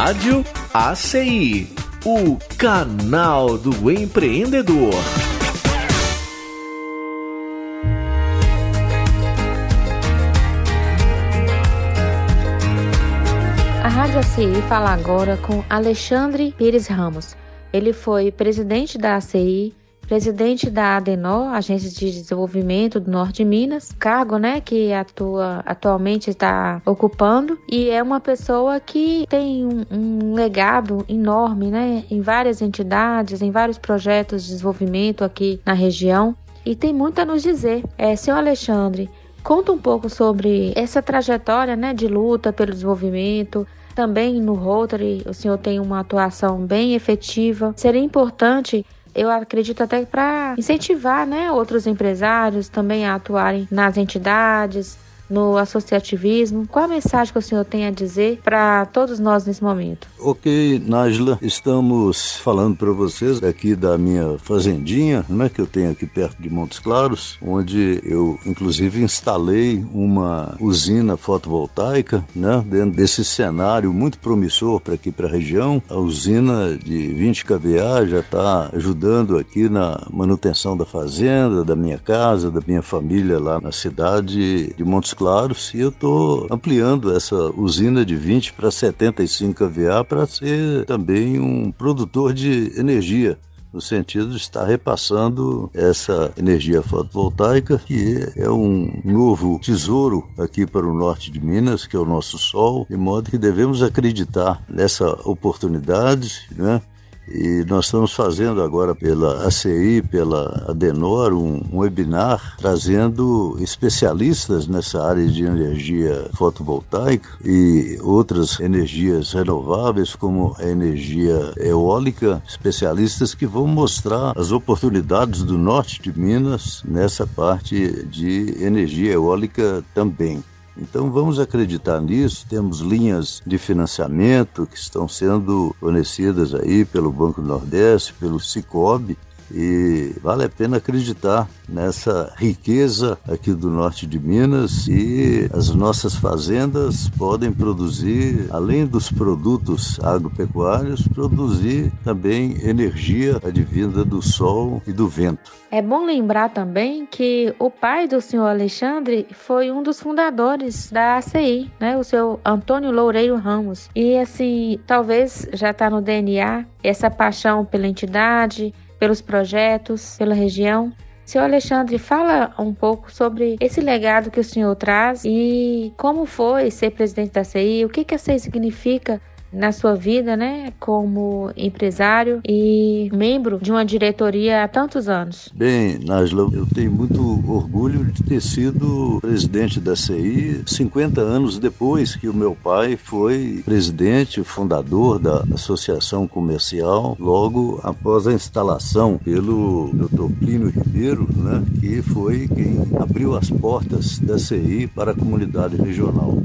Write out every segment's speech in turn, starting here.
Rádio ACI, o canal do empreendedor. A Rádio ACI fala agora com Alexandre Pires Ramos. Ele foi presidente da ACI, presidente da ADENOR, Agência de Desenvolvimento do Norte de Minas, cargo né, que atua atualmente está ocupando, e é uma pessoa que tem um, um, legado enorme né, em várias entidades, em vários projetos de desenvolvimento aqui na região, e tem muito a nos dizer. É, seu Alexandre, conta um pouco sobre essa trajetória né, de luta pelo desenvolvimento, também no Rotary, o senhor tem uma atuação bem efetiva. Seria importante eu acredito até para incentivar né, outros empresários também a atuarem nas entidades, no associativismo. Qual a mensagem que o senhor tem a dizer para todos nós nesse momento? Ok, Nájila, estamos falando para vocês aqui da minha fazendinha, né, que eu tenho aqui perto de Montes Claros, onde eu inclusive instalei uma usina fotovoltaica, né, dentro desse cenário muito promissor para aqui para a região. A usina de 20 kVA já está ajudando aqui na manutenção da fazenda, da minha casa, da minha família lá na cidade de Montes Claros e eu estou ampliando essa usina de 20 para 75 kVA para ser também um produtor de energia no sentido de estar repassando essa energia fotovoltaica, que é um novo tesouro aqui para o norte de Minas, que é o nosso sol, de modo que devemos acreditar nessa oportunidade, né? E nós estamos fazendo agora pela ACI, pela Adenor, um, um, webinar trazendo especialistas nessa área de energia fotovoltaica e outras energias renováveis, como a energia eólica, especialistas que vão mostrar as oportunidades do norte de Minas nessa parte de energia eólica também. Então vamos acreditar nisso. Temos linhas de financiamento que estão sendo fornecidas aí pelo Banco do Nordeste, pelo Cicobi, e vale a pena acreditar nessa riqueza aqui do norte de Minas e as nossas fazendas podem produzir, além dos produtos agropecuários, produzir também energia advinda do sol e do vento. É bom lembrar também que o pai do senhor Alexandre foi um dos fundadores da ACI, né? O seu Antônio Loureiro Ramos. E assim, talvez já está no DNA essa paixão pela entidade, pelos projetos, pela região. Senhor Alexandre, fala um pouco sobre esse legado que o senhor traz e como foi ser presidente da CI, o que, que a CI significa na sua vida, né, como empresário e membro de uma diretoria há tantos anos? Bem, Nájila, eu tenho muito orgulho de ter sido presidente da CI 50 anos depois que o meu pai foi presidente, fundador da Associação Comercial, logo após a instalação pelo Dr. Plínio Ribeiro, né, que foi quem abriu as portas da CI para a comunidade regional.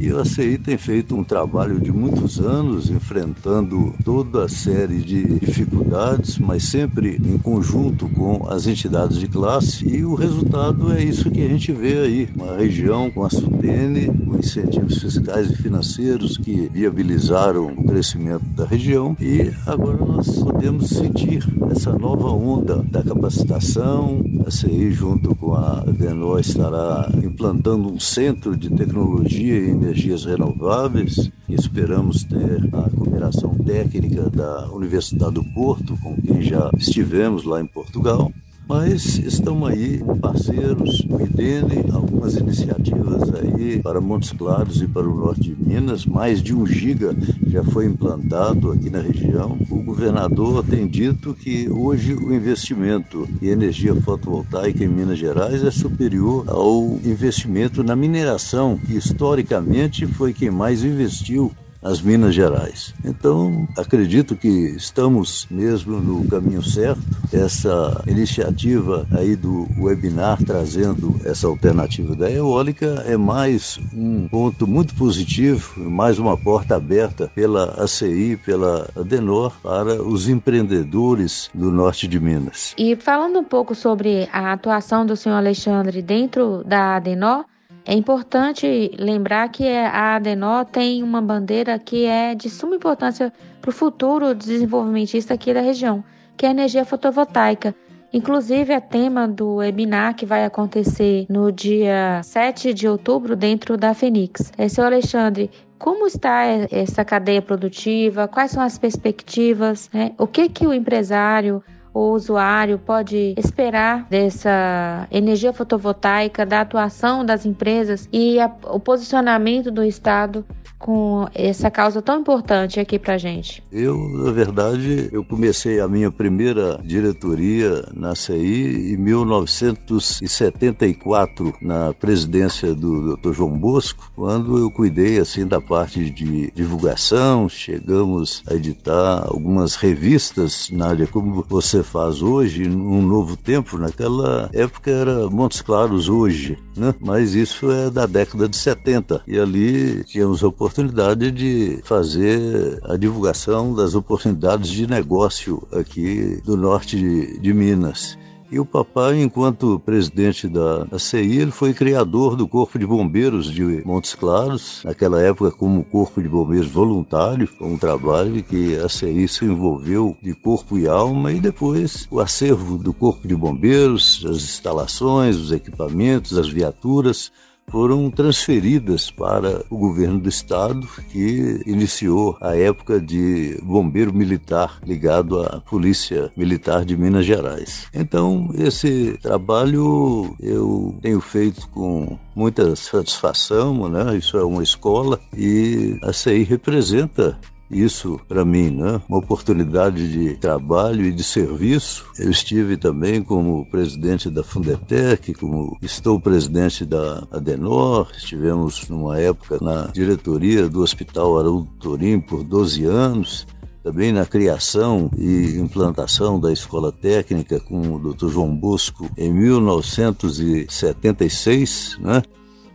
E a CI tem feito um trabalho de muitos anos, enfrentando toda a série de dificuldades, mas sempre em conjunto com as entidades de classe. E o resultado é isso que a gente vê aí: uma região com a SUTENE, com incentivos fiscais e financeiros que viabilizaram o crescimento da região. E agora nós podemos sentir essa nova onda da capacitação. A CI, junto com a Denó, estará implantando um centro de tecnologia e energia energias renováveis. Esperamos ter a cooperação técnica da Universidade do Porto, com quem já estivemos lá em Portugal. Mas estão aí parceiros, o IDENE, algumas iniciativas aí para Montes Claros e para o norte de Minas. Mais de um giga já foi implantado aqui na região. O governador tem dito que hoje o investimento em energia fotovoltaica em Minas Gerais é superior ao investimento na mineração, que historicamente foi quem mais investiu nas Minas Gerais. Então, acredito que estamos mesmo no caminho certo. Essa iniciativa aí do webinar trazendo essa alternativa da eólica é mais um ponto muito positivo, mais uma porta aberta pela ACI, pela Adenor para os empreendedores do norte de Minas. E falando um pouco sobre a atuação do senhor Alexandre dentro da Adenor, É importante lembrar que a Adenor tem uma bandeira que é de suma importância para o futuro desenvolvimentista aqui da região, que é a energia fotovoltaica. Inclusive, é tema do webinar que vai acontecer no dia 7 de outubro dentro da Fenix. É, seu Alexandre, como está essa cadeia produtiva? Quais são as perspectivas? Né? O que, que o empresário o usuário pode esperar dessa energia fotovoltaica, da atuação das empresas e a, o posicionamento do Estado com essa causa tão importante aqui para gente? Eu, na verdade, eu comecei a minha primeira diretoria na CI em 1974, na presidência do Dr. João Bosco, quando eu cuidei assim da parte de divulgação, chegamos a editar algumas revistas na área como você faz hoje, num novo tempo, naquela época era Montes Claros hoje, né? Mas isso é da década de 70 e ali tínhamos oportunidade oportunidade de fazer a divulgação das oportunidades de negócio aqui do norte de, de Minas. E o papai, enquanto presidente da, CI, ele foi criador do Corpo de Bombeiros de Montes Claros, naquela época como Corpo de Bombeiros voluntário, um trabalho que a CI se envolveu de corpo e alma, e depois o acervo do Corpo de Bombeiros, as instalações, os equipamentos, as viaturas, foram transferidas para o governo do estado, que iniciou a época de bombeiro militar ligado à Polícia Militar de Minas Gerais. Então, esse trabalho eu tenho feito com muita satisfação, né? Isso é uma escola e a CI representa isso para mim, né? Uma oportunidade de trabalho e de serviço. Eu estive também como presidente da Fundetec, como estou presidente da Adenor, estivemos numa época na diretoria do Hospital Haroldo Torim por 12 anos também na criação e implantação da escola técnica com o Dr. João Bosco em 1976, né?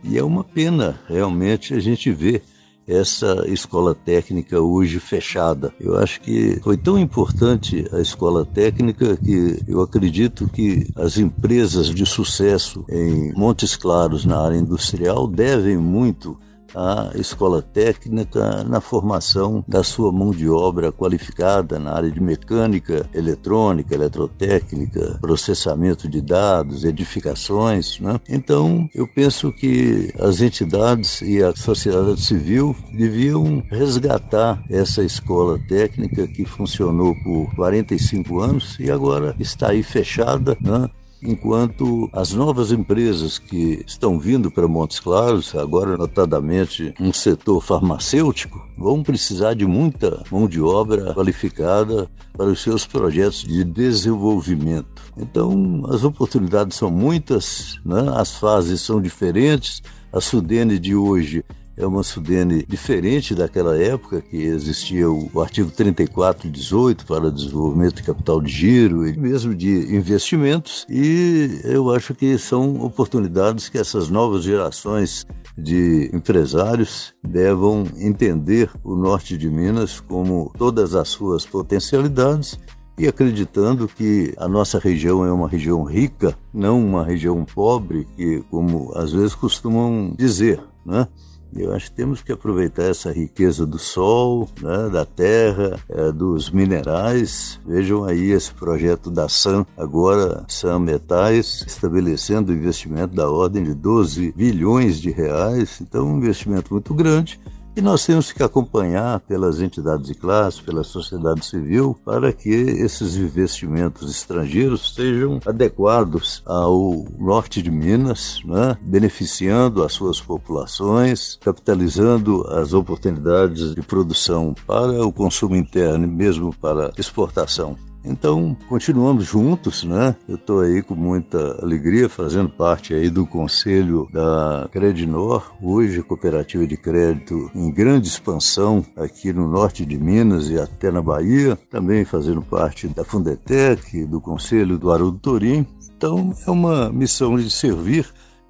E é uma pena realmente a gente ver essa escola técnica hoje fechada. Eu acho que foi tão importante a escola técnica que eu acredito que as empresas de sucesso em Montes Claros na área industrial devem muito a escola técnica na formação da sua mão de obra qualificada na área de mecânica, eletrônica, eletrotécnica, processamento de dados, edificações. Né? Então, eu penso que as entidades e a sociedade civil deviam resgatar essa escola técnica que funcionou por 45 anos e agora está aí fechada. Né? Enquanto as novas empresas que estão vindo para Montes Claros, agora notadamente um setor farmacêutico, vão precisar de muita mão de obra qualificada para os seus projetos de desenvolvimento. Então, as oportunidades são muitas, né? as fases são diferentes. A Sudene de hoje é uma Sudene diferente daquela época que existia o, o artigo 34 e 18 para desenvolvimento de capital de giro e mesmo de investimentos e eu acho que são oportunidades que essas novas gerações de empresários devam entender o norte de Minas como todas as suas potencialidades e acreditando que a nossa região é uma região rica, não uma região pobre, que como às vezes costumam dizer, né? Eu acho que temos que aproveitar essa riqueza do sol, né, da terra, é, dos minerais. Vejam aí esse projeto da SAM, agora SAM Metais, estabelecendo investimento da ordem de 12 bilhões de reais. Então, um investimento muito grande e nós temos que acompanhar pelas entidades de classe, pela sociedade civil, para que esses investimentos estrangeiros sejam adequados ao norte de Minas, né? beneficiando as suas populações, capitalizando as oportunidades de produção para o consumo interno e mesmo para exportação. Então, continuamos juntos, né? Eu estou aí com muita alegria fazendo parte aí do conselho da Credinor, hoje cooperativa de crédito em grande expansão aqui no norte de Minas e até na Bahia, também fazendo parte da Fundetec, do conselho do Haroldo Torim. Então, é uma missão de servir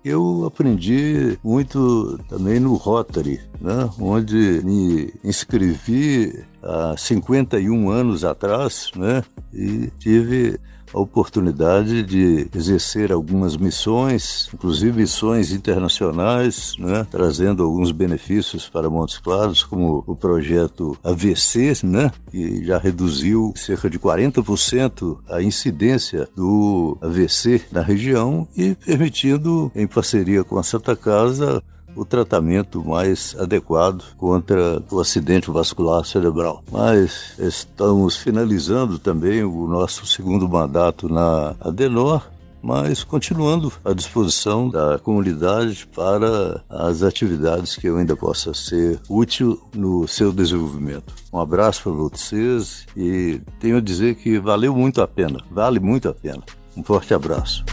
eu aprendi muito também no Rotary, né? onde me inscrevi há 51 anos atrás né? e tive a oportunidade de exercer algumas missões, inclusive missões internacionais, né, trazendo alguns benefícios para Montes Claros, como o projeto AVC, né, que já reduziu cerca de 40% a incidência do AVC na região e permitindo, em parceria com a Santa Casa, o tratamento mais adequado contra o acidente vascular cerebral. Mas estamos finalizando também o nosso segundo mandato na Adenor mas continuando à disposição da comunidade para as atividades que eu ainda possa ser útil no seu desenvolvimento. Um abraço para vocês e tenho a dizer que valeu muito a pena, vale muito a pena. Um forte abraço.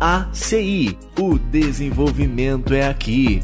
ACI, o desenvolvimento é aqui.